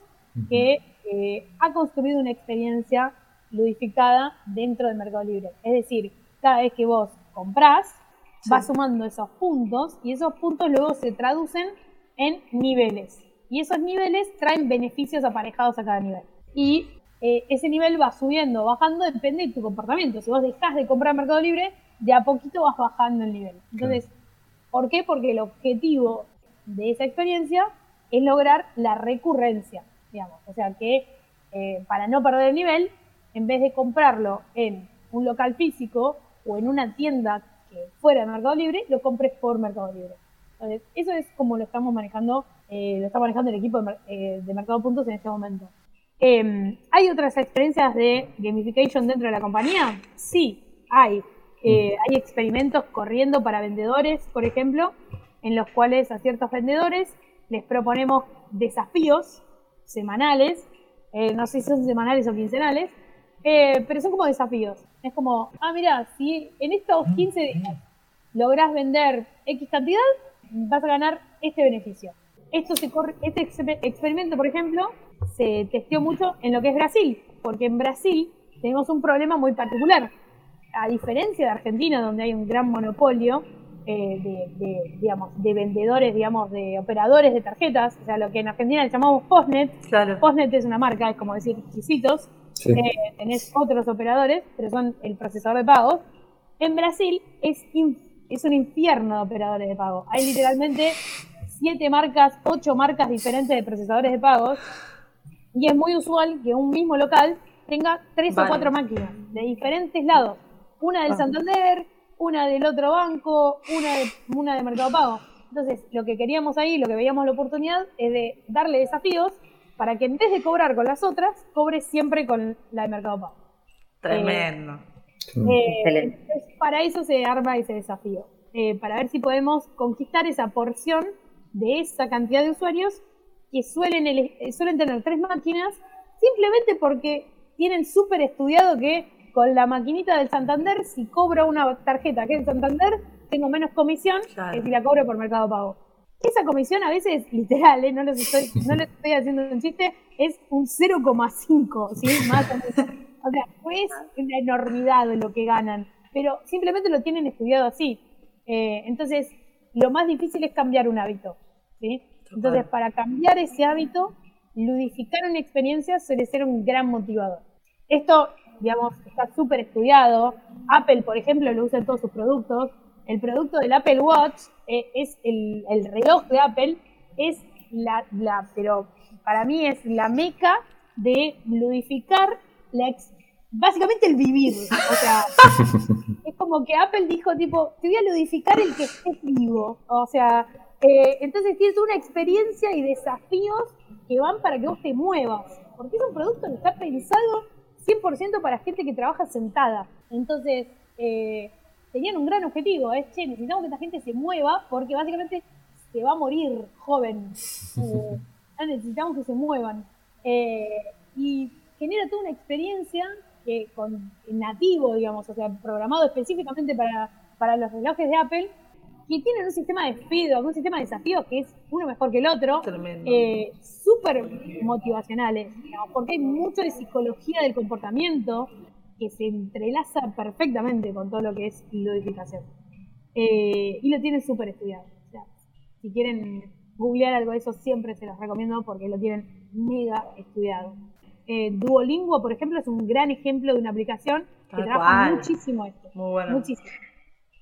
que eh, ha construido una experiencia ludificada dentro de Mercado Libre. Es decir, cada vez que vos comprás, vas sumando esos puntos y esos puntos luego se traducen en niveles. Y esos niveles traen beneficios aparejados a cada nivel. Y eh, ese nivel va subiendo o bajando, depende de tu comportamiento. Si vos dejás de comprar Mercado Libre, de a poquito vas bajando el nivel. Entonces, ¿por qué? Porque el objetivo de esa experiencia es lograr la recurrencia, digamos. O sea que eh, para no perder el nivel, en vez de comprarlo en un local físico o en una tienda que fuera de Mercado Libre, lo compres por Mercado Libre. Entonces, eso es como lo estamos manejando, eh, lo está manejando el equipo de, eh, Mercado Puntos en este momento. Em, ¿Hay otras experiencias de gamification dentro de la compañía? Sí, hay. hay experimentos corriendo para vendedores, por ejemplo, en los cuales a ciertos vendedores les proponemos desafíos semanales, eh, no sé si son semanales o quincenales, eh, pero son como desafíos. Es como, ah, mira, si en estos 15 días lográs vender X cantidad, vas a ganar este beneficio. Esto se corre, este experimento, por ejemplo, se testeó mucho en lo que es Brasil, porque en Brasil tenemos un problema muy particular. A diferencia de Argentina, donde hay un gran monopolio, eh, de, digamos, de vendedores, digamos, de operadores de tarjetas, o sea, lo que en Argentina le llamamos Postnet. Postnet es una marca, es como decir exquisitos. Eh, tenés otros operadores, pero son el procesador de pagos. En Brasil es, es un infierno de operadores de pago. Hay literalmente siete marcas, ocho marcas diferentes de procesadores de pagos. Y es muy usual que un mismo local tenga tres o cuatro máquinas de diferentes lados. Una del ah. Santander, una del otro banco, una de, una de Mercado Pago. Entonces, lo que queríamos ahí, lo que veíamos la oportunidad, es de darle desafíos para que en vez de cobrar con las otras, cobre siempre con la de Mercado Pago. Tremendo. Eh, entonces, para eso se arma ese desafío, eh, para ver si podemos conquistar esa porción de esa cantidad de usuarios que suelen, suelen tener tres máquinas simplemente porque tienen súper estudiado que con la maquinita del Santander, si cobro una tarjeta que es Santander, tengo menos comisión que si la cobro por Mercado Pago. Esa comisión a veces, literal, ¿eh? no, les estoy, no les estoy haciendo un chiste, es un 0,5, ¿sí? Más o menos. O sea, es una enormidad lo que ganan, pero simplemente lo tienen estudiado así. Eh, entonces, lo más difícil es cambiar un hábito, ¿sí? Entonces, para cambiar ese hábito, ludificar una experiencia suele ser un gran motivador. Esto digamos, está súper estudiado. Apple, por ejemplo, lo usa en todos sus productos. El producto del Apple Watch eh, es el, reloj de Apple, es la, la, pero para mí es la meca de ludificar la básicamente el vivir. O sea, es como que Apple dijo, tipo, te voy a ludificar el que estés vivo. O sea, eh, entonces tienes una experiencia y desafíos que van para que vos te muevas. Porque es un producto que está pensado 100% para gente que trabaja sentada. Entonces, eh, tenían un gran objetivo, es, che, necesitamos que esta gente se mueva porque básicamente se va a morir joven. Eh, necesitamos que se muevan. Eh, y genera toda una experiencia que con nativo, digamos, o sea, programado específicamente para, para los relojes de Apple, que tienen un sistema de feedback, un sistema de desafíos que es uno mejor que el otro, eh, súper motivacionales, porque hay mucho de psicología del comportamiento que se entrelaza perfectamente con todo lo que es ludificación. Eh, y lo tienen súper estudiado. O sea, si quieren googlear algo de eso, siempre se los recomiendo porque lo tienen mega estudiado. Eh, Duolingo, por ejemplo, es un gran ejemplo de una aplicación que trabaja muchísimo esto. Muy bueno. Muchísimo.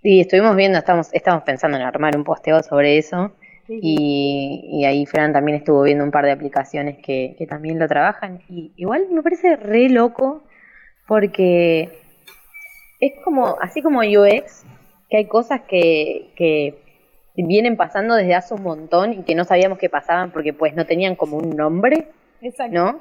Sí, estuvimos viendo, estamos, estamos pensando en armar un posteo sobre eso. Y, ahí Fran también estuvo viendo un par de aplicaciones que, también lo trabajan. Y igual me parece re loco porque es como, así como UX, que hay cosas que, que vienen pasando desde hace un montón y que no sabíamos que pasaban porque pues no tenían como un nombre, Exacto. ¿no?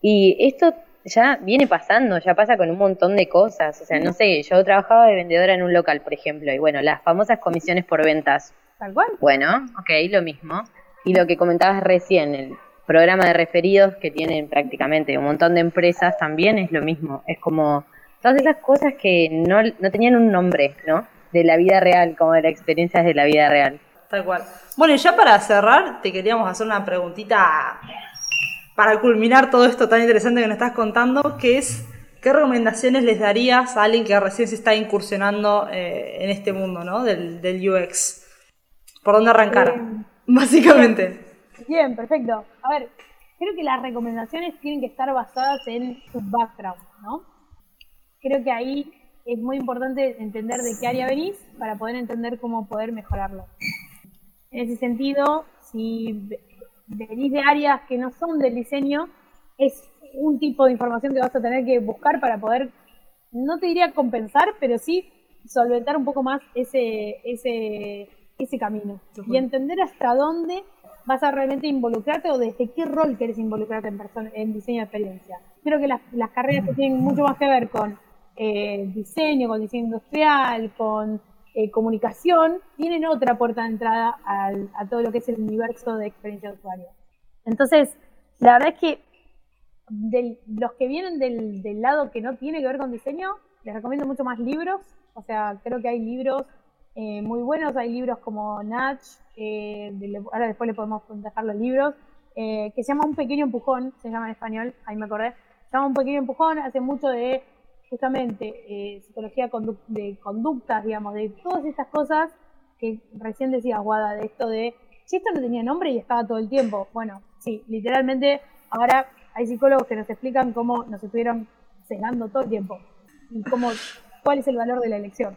Y esto ya viene pasando, ya pasa con un montón de cosas. O sea, no sé, yo trabajaba de vendedora en un local, por ejemplo, y bueno, las famosas comisiones por ventas. Tal cual. Bueno, ok, lo mismo. Y lo que comentabas recién, el programa de referidos que tienen prácticamente un montón de empresas también es lo mismo. Es como todas esas cosas que no, no tenían un nombre, ¿no? De la vida real, como de las experiencias de la vida real. Tal cual. Bueno, y ya para cerrar, te queríamos hacer una preguntita para culminar todo esto tan interesante que nos estás contando, que es, ¿qué recomendaciones les darías a alguien que recién se está incursionando eh, en este mundo ¿no? del, del UX? ¿Por dónde arrancar? Bien. Básicamente. Bien, perfecto. A ver, creo que las recomendaciones tienen que estar basadas en su background, ¿no? Creo que ahí es muy importante entender de qué área venís para poder entender cómo poder mejorarlo. En ese sentido, si venís de áreas que no son del diseño, es un tipo de información que vas a tener que buscar para poder, no te diría compensar, pero sí solventar un poco más ese, ese, ese camino. Y entender hasta dónde vas a realmente involucrarte o desde qué rol quieres involucrarte en, persona, en diseño de experiencia. Creo que las, las carreras que tienen mucho más que ver con eh, diseño, con diseño industrial, con eh, comunicación, tienen otra puerta de entrada al, a todo lo que es el universo de experiencia de usuario. Entonces, la verdad es que los que vienen del, del lado que no tiene que ver con diseño, les recomiendo mucho más libros. O sea, creo que hay libros eh, muy buenos, hay libros como Natch, eh, ahora después le podemos dejar los libros, eh, que se llama Un pequeño empujón, se llama en español, ahí me acordé. Se llama Un pequeño empujón, hace mucho de justamente eh, psicología condu- de conductas, digamos, de todas estas cosas que recién decía Guada, de esto de, si esto no tenía nombre y estaba todo el tiempo. Bueno, sí, literalmente ahora hay psicólogos que nos explican cómo nos estuvieron cegando todo el tiempo y cómo, cuál es el valor de la elección.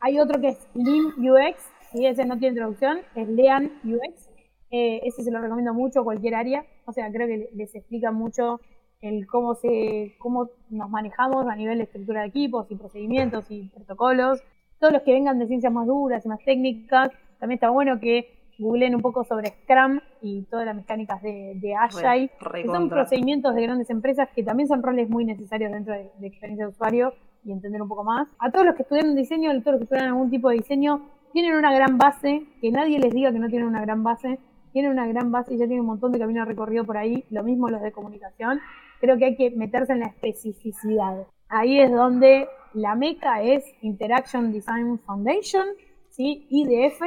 Hay otro que es Lean UX, y ese no tiene traducción, es Lean UX. Eh, ese se lo recomiendo mucho a cualquier área. O sea, creo que les explica mucho el cómo se cómo nos manejamos a nivel de estructura de equipos y procedimientos y protocolos. Todos los que vengan de ciencias más duras y más técnicas, también está bueno que googleen un poco sobre Scrum y todas las mecánicas de, de Agile, Re- que son procedimientos de grandes empresas que también son roles muy necesarios dentro de, de experiencia de usuario y entender un poco más. A todos los que estudian diseño, a todos los que estudian algún tipo de diseño, tienen una gran base, que nadie les diga que no tienen una gran base, tienen una gran base y ya tienen un montón de camino recorrido por ahí, lo mismo los de comunicación. Creo que hay que meterse en la especificidad. Ahí es donde la meca es Interaction Design Foundation, ¿sí? IDF,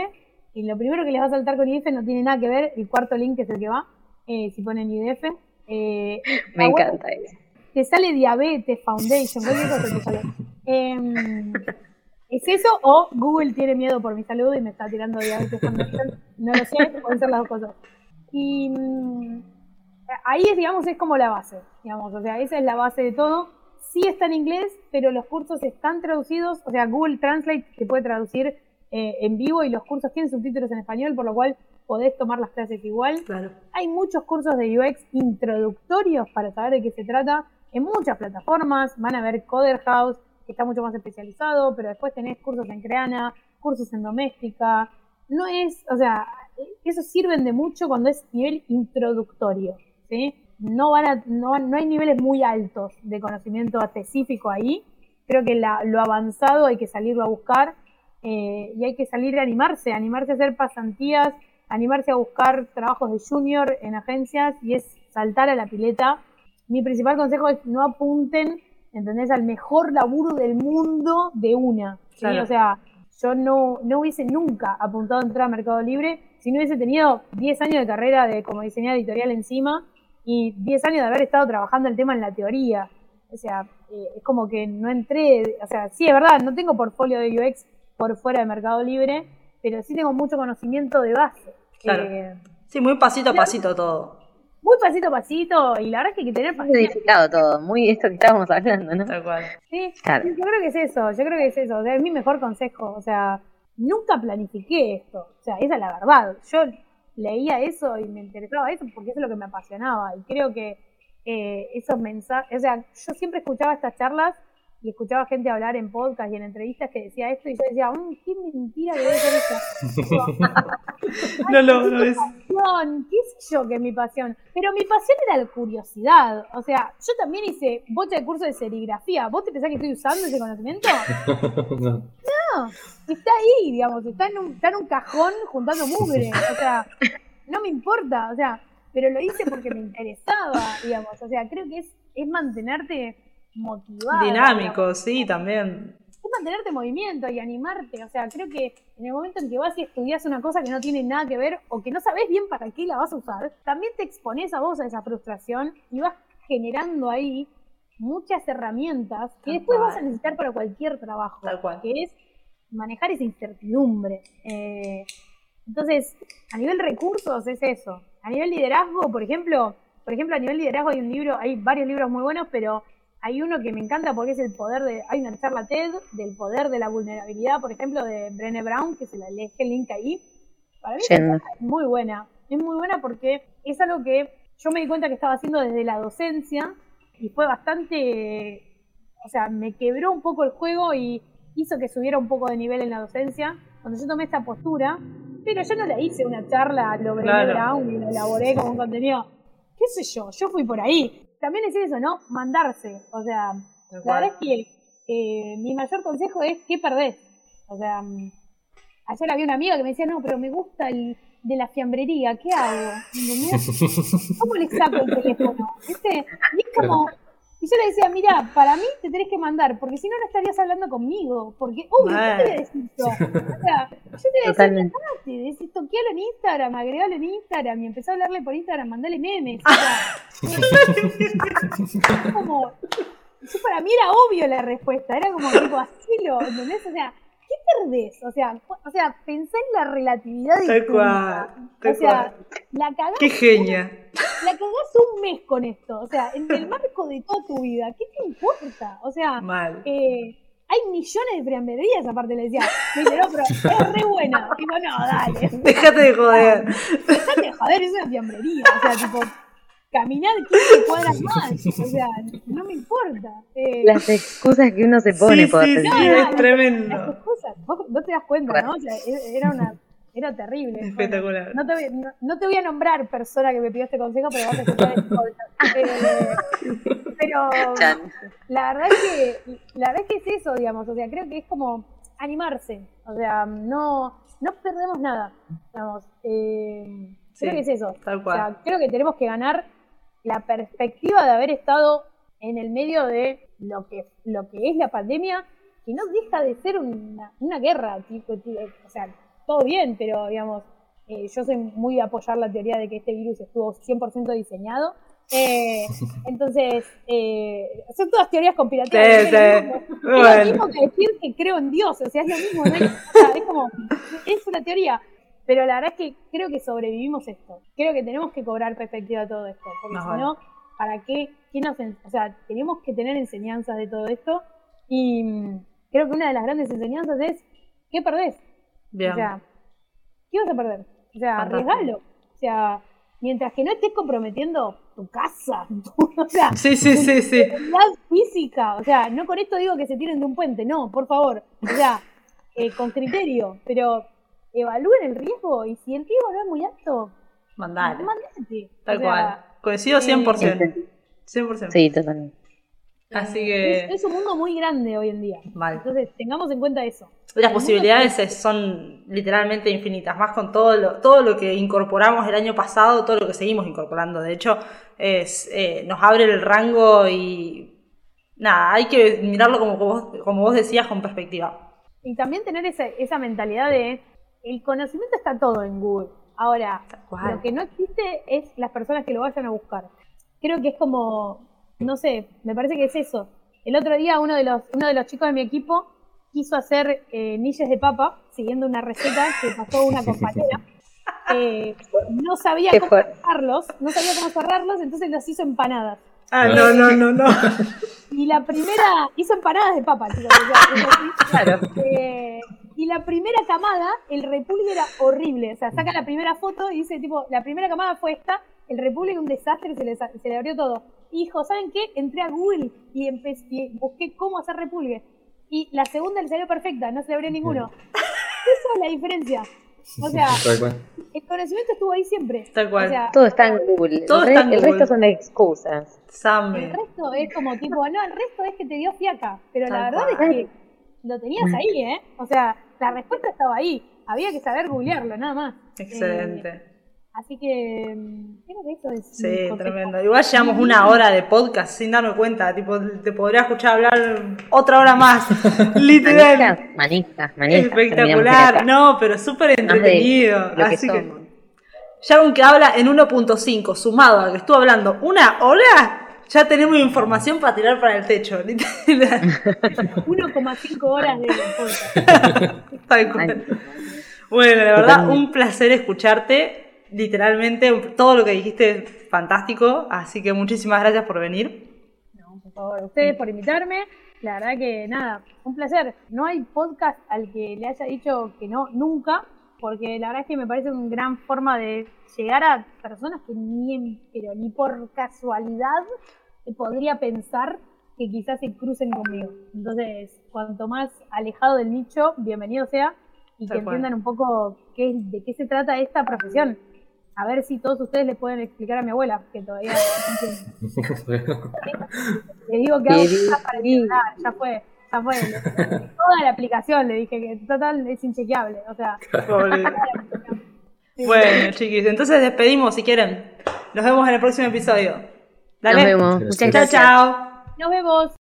y lo primero que les va a saltar con IDF no tiene nada que ver, el cuarto link es el que va, eh, si ponen IDF. eh, Me encanta eso. te sale Diabetes Foundation, te sale. Em, ¿Es eso o Google tiene miedo por mi salud y me está tirando Diabetes Foundation? No lo sé, pueden ser las dos cosas. Y mm, ahí es, digamos, es como la base, digamos, o sea, esa es la base de todo. Sí está en inglés, pero los cursos están traducidos, o sea, Google Translate te puede traducir eh, en vivo y los cursos tienen subtítulos en español, por lo cual podés tomar las clases igual. Claro. Hay muchos cursos de UX introductorios para saber de qué se trata en muchas plataformas. Van a ver Coder House, que está mucho más especializado, pero después tenés cursos en Creana, cursos en Doméstica. No es, o sea, eso sirven de mucho cuando es nivel introductorio, ¿sí? No, van a, no, no hay niveles muy altos de conocimiento específico ahí. Creo que la- lo avanzado hay que salirlo a buscar eh, y hay que salir a animarse, animarse a hacer pasantías, animarse a buscar trabajos de junior en agencias y es saltar a la pileta. Mi principal consejo es no apunten, ¿entendés? Al mejor laburo del mundo de una. ¿sí? Claro. O sea, yo no, no hubiese nunca apuntado a entrar a Mercado Libre si no hubiese tenido 10 años de carrera de, como diseñadora editorial encima y 10 años de haber estado trabajando el tema en la teoría. O sea, eh, es como que no entré, o sea, sí, es verdad, no tengo portfolio de UX por fuera de Mercado Libre, pero sí tengo mucho conocimiento de base. Claro. Eh, Sí, muy pasito a pasito todo. muy pasito a pasito, y la verdad es que hay que tener Muy paciencia. edificado todo, muy esto que estábamos hablando, ¿no? Tal cual. Sí, Claro. yo creo que es eso, yo creo que es eso, o sea, es mi mejor consejo, o sea, nunca planifiqué esto, o sea, esa es la verdad, yo leía eso y me interesaba eso porque eso es lo que me apasionaba. Y creo que eh, esos mensajes, o sea, yo siempre escuchaba estas charlas y escuchaba gente hablar en podcast y en entrevistas que decía esto y yo decía, mmm, qué mentira que debe ser eso. no, no, no es. Pasión, qué sé yo que es mi pasión. Pero mi pasión era la curiosidad. O sea, yo también hice bocha de curso de serigrafía. ¿Vos te pensás que estoy usando ese conocimiento? no. No, está ahí, digamos, está en un, está en un cajón juntando mugre. O sea, no me importa, o sea, pero lo hice porque me interesaba, digamos. O sea, creo que es, es mantenerte motivado. Dinámico, sí, también. Es mantenerte en movimiento y animarte. O sea, creo que en el momento en que vas y estudias una cosa que no tiene nada que ver o que no sabes bien para qué la vas a usar, también te expones a vos a esa frustración y vas generando ahí muchas herramientas que Tal después cual. vas a necesitar para cualquier trabajo. Tal cual. Que es manejar esa incertidumbre. Eh, entonces, a nivel recursos es eso. A nivel liderazgo, por ejemplo, por ejemplo, a nivel liderazgo hay un libro, hay varios libros muy buenos, pero hay uno que me encanta porque es el poder de, hay una charla TED del poder de la vulnerabilidad, por ejemplo, de Brené Brown, que se la dejé el link ahí. Para mí es muy buena. Es muy buena porque es algo que yo me di cuenta que estaba haciendo desde la docencia y fue bastante, o sea, me quebró un poco el juego y hizo que subiera un poco de nivel en la docencia. Cuando yo tomé esta postura, pero yo no la hice una charla a lo Brené Claro. Brown y la elaboré como un contenido. ¿Qué sé yo? Yo fui por ahí. También es eso, ¿no? Mandarse. O sea, la verdad es que eh, mi mayor consejo es ¿qué perdés? O sea, mm, ayer había una amiga que me decía, no, pero me gusta el de la fiambrería, ¿qué hago? ¿Entendés? ¿Cómo le saco el teléfono? ¿Viste? Y es como, y yo le decía, mira, para mí te tenés que mandar, porque si no, no estarías hablando conmigo. Porque, obvio, ¿qué te voy a decir yo? O sea, yo te voy a decir, Totalmente. mandate, decís, toquealo en Instagram, agregalo en Instagram, y empezó a hablarle por Instagram, mandale memes. O sea, como, yo para mí era obvio la respuesta, era como tipo, hacelo, ¿entendés? O sea, ¿qué perdés? O sea, o sea, pensá en la relatividad cual, tal O sea, cual. la cagás, Qué genia. la cagás un mes con esto. O sea, en el marco de toda tu vida, ¿qué te importa? O sea, Mal. eh, hay millones de fiambrerías, aparte le decía. Me dice, no, pero es re buena. Digo, no, dale. Déjate de joder. Dejate de joder, es una fiambrería. O sea, tipo, caminar 15 cuadras más. O sea, no me importa. Eh, Las excusas que uno se pone Sí, por sí, decir. sí, No, es tremendo. las excusas, vos no te das cuenta, ¿no? O sea, e- era una. Era terrible. Espectacular. Bueno, no, te voy, no, no te voy a nombrar persona que me pidió este consejo, pero vas a escuchar este podcast. Eh, pero la verdad es que la verdad es que es eso, digamos. O sea, creo que es como animarse. O sea, no, no perdemos nada. Digamos. Eh, creo Sí, que es eso. tal O cual. sea, creo que tenemos que ganar la perspectiva de haber estado en el medio de lo que, lo que es la pandemia, que no deja de ser una, una guerra. tipo, tipo, o sea, todo bien, pero digamos, eh, yo soy muy de apoyar la teoría de que este virus estuvo 100% diseñado. Eh, entonces, eh, son todas teorías conspirativas. Sí, sí. es Bueno. lo mismo que decir que creo en Dios, o sea, es lo mismo, ¿no? O sea, es como, es una teoría. Pero la verdad es que creo que sobrevivimos esto. Creo que tenemos que cobrar perspectiva de todo esto. Porque si no, ¿para qué? ¿Qué nos o sea, tenemos que tener enseñanzas de todo esto. Y mm, creo que una de las grandes enseñanzas es, ¿qué perdés? Bien. O sea, ¿qué vas a perder? O sea, arriesgalo. O sea, mientras que no estés comprometiendo tu casa, tu- o sea, Sí, sí, sí, sí. física. O sea, no con esto digo que se tiren de un puente, no, por favor. O sea, eh, con criterio, pero evalúen el riesgo y si el riesgo no es muy alto, Mandale. mandate. Tal O sea, cual. Coincido 100%. 100%. Sí, totalmente. Así Es, que. es un mundo muy grande hoy en día. Mal. Entonces, tengamos en cuenta eso. Las El posibilidades es- son literalmente infinitas, más con todo lo, todo lo que incorporamos el año pasado, todo lo que seguimos incorporando. De hecho, es, eh, nos abre el rango y nada, hay que mirarlo como vos, como vos decías, con perspectiva. Y también tener esa, esa mentalidad de el conocimiento está todo en Google. Ahora, lo que no existe es las personas que lo vayan a buscar. Creo que es como, no sé, me parece que es eso. El otro día uno de los, uno de los chicos de mi equipo quiso hacer eh, nilles de papa, siguiendo una receta que pasó una compañera. Eh, no sabía cómo cerrarlos, no sabía cómo cerrarlos, entonces los hizo empanadas. Ah, no, no, no, no. Y la primera, hizo empanadas de papa, chicos. Claro. Eh, y la primera camada, el repulgue era horrible. O sea, saca la primera foto y dice, tipo, la primera camada fue esta el Republic un desastre, se le, se le abrió todo. Hijo, ¿saben qué? Entré a Google y, empecé, y busqué cómo hacer Republic. Y la segunda le salió perfecta, no se le abrió ninguno. Esa es la diferencia. O sea, el conocimiento estuvo ahí siempre. Tal cual. O sea, Todo está en Google. Todo el, está en el Google. resto son excusas. el Same. resto es como tipo, no, el resto es que te dio fiaca. Pero Tal la verdad cual. es que lo tenías ahí, ¿eh? O sea, la respuesta estaba ahí. Había que saber googlearlo, nada más. Eh, Excelente. así que mm, creo que eso es. Sí, tremendo. Igual llevamos una hora de podcast sin darme cuenta. Tipo, te podría escuchar hablar otra hora más. Literal. Manijas. terminamos Espectacular. No, pero súper entretenido. Que Así que, ya aunque habla en 1.5, sumado a que estuvo hablando una hora, ya tenemos información para tirar para el techo. Literal. 1,5 horas de. Bueno, la verdad, un placer escucharte. Literalmente, todo lo que dijiste es fantástico. Así que muchísimas gracias por venir. No, por favor, ustedes por invitarme. La verdad que nada, un placer. No hay podcast al que le haya dicho que no nunca, porque la verdad es que me parece una gran forma de llegar a personas que ni, pero ni por casualidad podría pensar que quizás se crucen conmigo. Entonces, cuanto más alejado del nicho, bienvenido sea y que entiendan un poco qué, de qué se trata esta profesión. A ver si todos ustedes le pueden explicar a mi abuela, que todavía. Le digo que hago ya fue, ya fue. Toda la aplicación le dije que total es inchequeable. O sea. Bueno, chiquis, entonces despedimos si quieren. Nos vemos en el próximo episodio. Dale. Nos vemos. Gracias. Chao, chao. nos vemos.